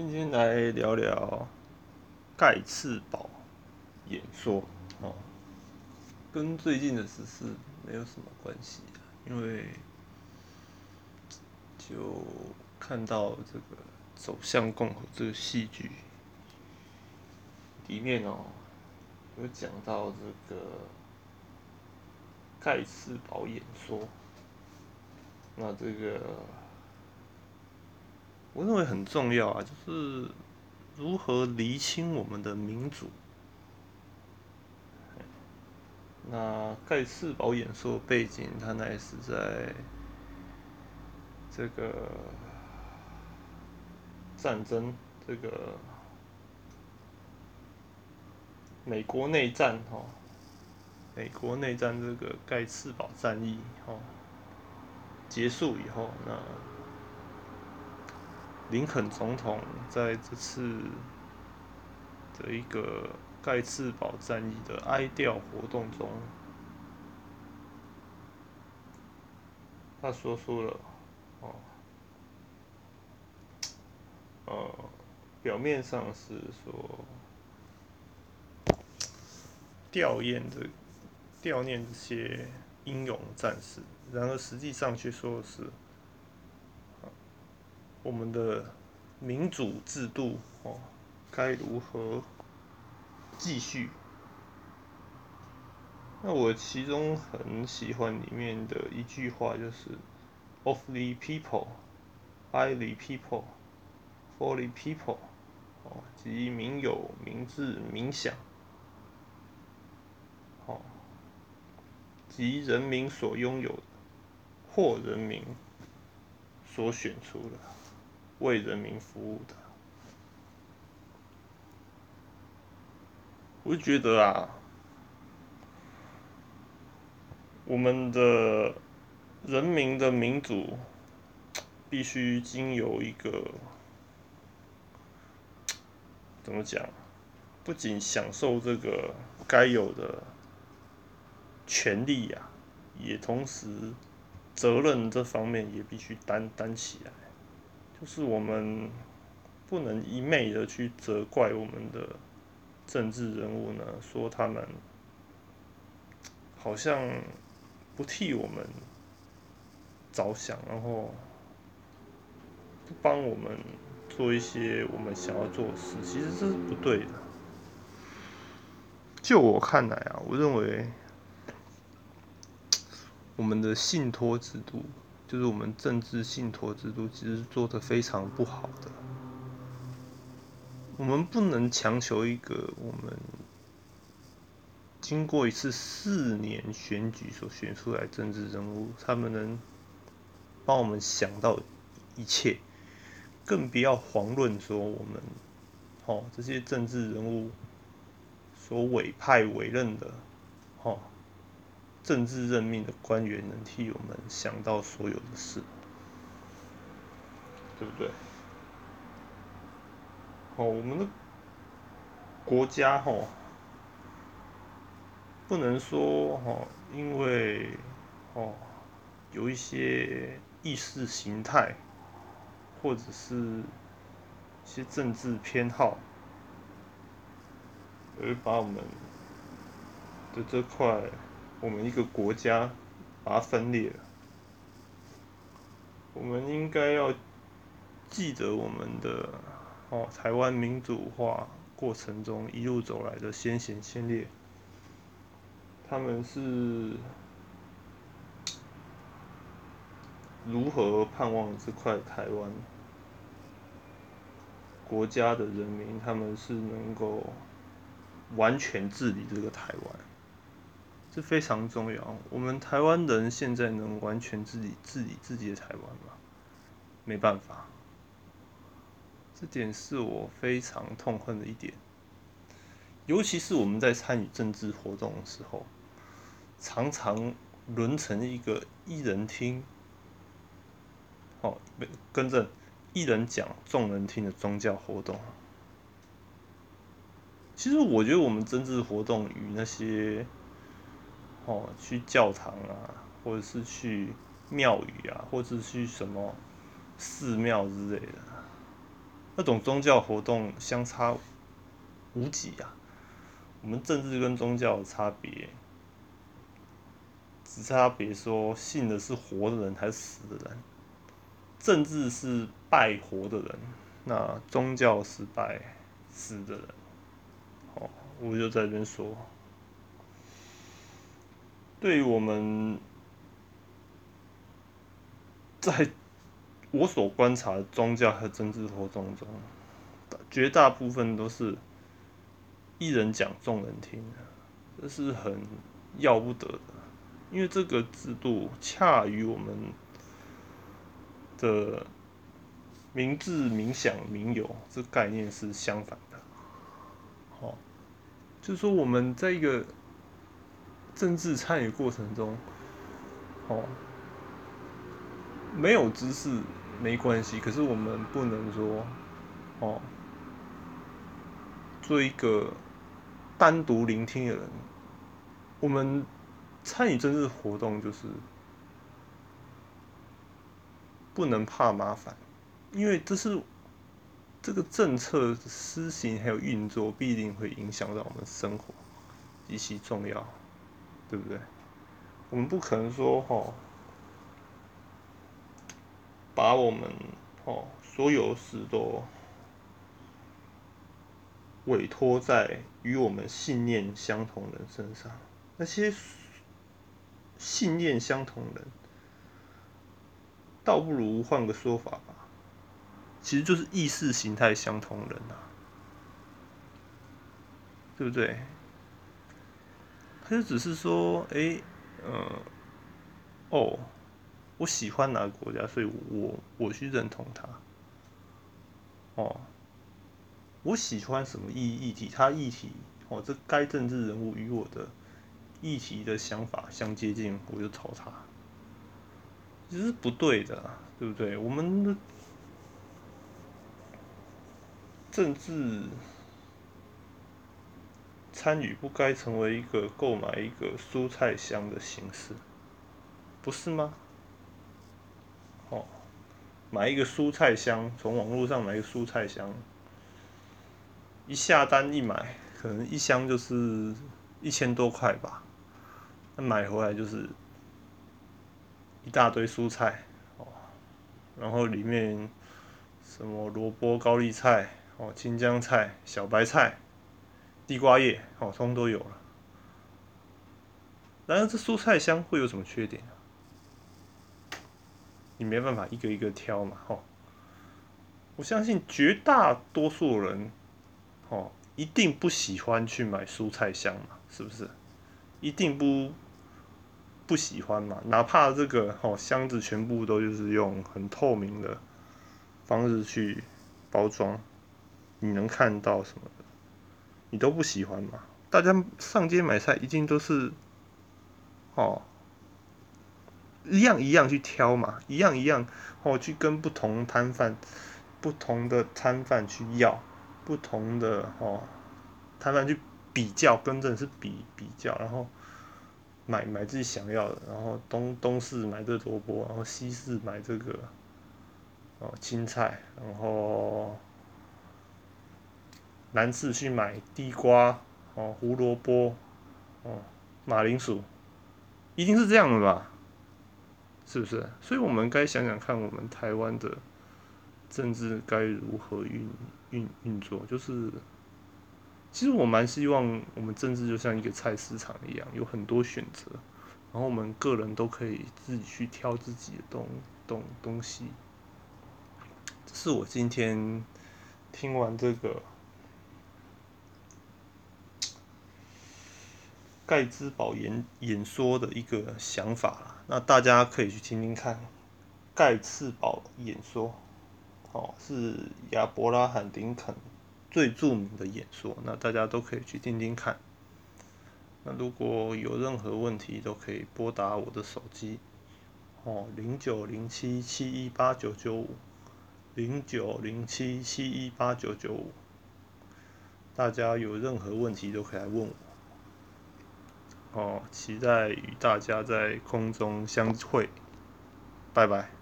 今天来聊聊盖茨堡演说哦，跟最近的时事没有什么关系啊，因为就看到这个《走向共和》这个戏剧里面哦，有讲到这个盖茨堡演说，那这个。我认为很重要啊，就是如何厘清我们的民主。那盖茨堡演说背景，它乃是在这个战争，这个美国内战哈，美国内战这个盖茨堡战役哈结束以后，那。林肯总统在这次的一个盖茨堡战役的哀悼活动中，他说出了，哦，表面上是说吊唁这吊念这些英勇战士，然而实际上却说的是。我们的民主制度哦，该如何继续？那我其中很喜欢里面的一句话，就是 “of the people, by the people, for the people”，哦，即民有、民治、民享，哦，即人民所拥有的，或人民所选出的。为人民服务的，我就觉得啊，我们的人民的民主必须经由一个怎么讲？不仅享受这个该有的权利呀，也同时责任这方面也必须担担起来。就是我们不能一昧的去责怪我们的政治人物呢，说他们好像不替我们着想，然后不帮我们做一些我们想要做的事，其实这是不对的。就我看来啊，我认为我们的信托制度。就是我们政治信托制度其实做的非常不好的，我们不能强求一个我们经过一次四年选举所选出来政治人物，他们能帮我们想到一切，更不要遑论说我们哦这些政治人物所委派委任的哦。政治任命的官员能替我们想到所有的事，对不对？哦，我们的国家哈，不能说哈，因为哦有一些意识形态，或者是一些政治偏好，而把我们的这块。我们一个国家把它分裂了，我们应该要记得我们的哦，台湾民主化过程中一路走来的先贤先烈，他们是如何盼望这块台湾国家的人民，他们是能够完全治理这个台湾。这非常重要。我们台湾人现在能完全自己治理自己的台湾吗？没办法，这点是我非常痛恨的一点。尤其是我们在参与政治活动的时候，常常沦成一个一人听，哦，跟着一人讲，众人听的宗教活动。其实我觉得我们政治活动与那些。哦，去教堂啊，或者是去庙宇啊，或者是去什么寺庙之类的，那种宗教活动相差无几啊。我们政治跟宗教的差别，只差别说信的是活的人还是死的人。政治是拜活的人，那宗教是拜死的人。哦，我就在这边说，对于我们，在我所观察的宗教和政治活动中，绝大部分都是。一人讲，众人听，这是很要不得的，因为这个制度恰与我们的明智、冥想、明有这概念是相反的。好，就是说我们在一个政治参与过程中，哦，没有知识没关系，可是我们不能说，哦，做一个。单独聆听的人，我们参与政治活动就是不能怕麻烦，因为这是这个政策施行还有运作，必定会影响到我们生活，极其重要，对不对？我们不可能说哈，把我们哦所有事都。委托在与我们信念相同人身上，那些信念相同人，倒不如换个说法吧，其实就是意识形态相同人啊，对不对？他就只是说，哎，嗯，哦，我喜欢哪个国家，所以我我去认同他，哦。我喜欢什么议议题？他议题哦，这该政治人物与我的议题的想法相接近，我就投他。这是不对的，对不对？我们的政治参与不该成为一个购买一个蔬菜箱的形式，不是吗？哦，买一个蔬菜箱，从网络上买一个蔬菜箱。一下单一买，可能一箱就是一千多块吧。那买回来就是一大堆蔬菜哦，然后里面什么萝卜、高丽菜、哦青江菜、小白菜、地瓜叶哦，通通都有了。然而这蔬菜箱会有什么缺点啊？你没办法一个一个挑嘛，吼。我相信绝大多数人。哦，一定不喜欢去买蔬菜箱嘛？是不是？一定不不喜欢嘛？哪怕这个哦箱子全部都就是用很透明的方式去包装，你能看到什么的，你都不喜欢嘛？大家上街买菜一定都是哦一样一样去挑嘛，一样一样哦去跟不同摊贩、不同的摊贩去要。不同的哦，摊贩去比较，跟正是比比较，然后买买自己想要的，然后东东市买这萝卜，然后西市买这个哦青菜，然后男士去买地瓜哦胡萝卜哦马铃薯，一定是这样的吧？是不是？所以我们该想想看，我们台湾的政治该如何运。运运作就是，其实我蛮希望我们政治就像一个菜市场一样，有很多选择，然后我们个人都可以自己去挑自己的东东东西。这是我今天听完这个盖茨堡演演说的一个想法那大家可以去听听看盖茨堡演说。哦，是亚伯拉罕·林肯最著名的演说，那大家都可以去听听看。那如果有任何问题，都可以拨打我的手机，哦，零九零七七一八九九五，零九零七七一八九九五。大家有任何问题都可以来问我。哦，期待与大家在空中相会，拜拜。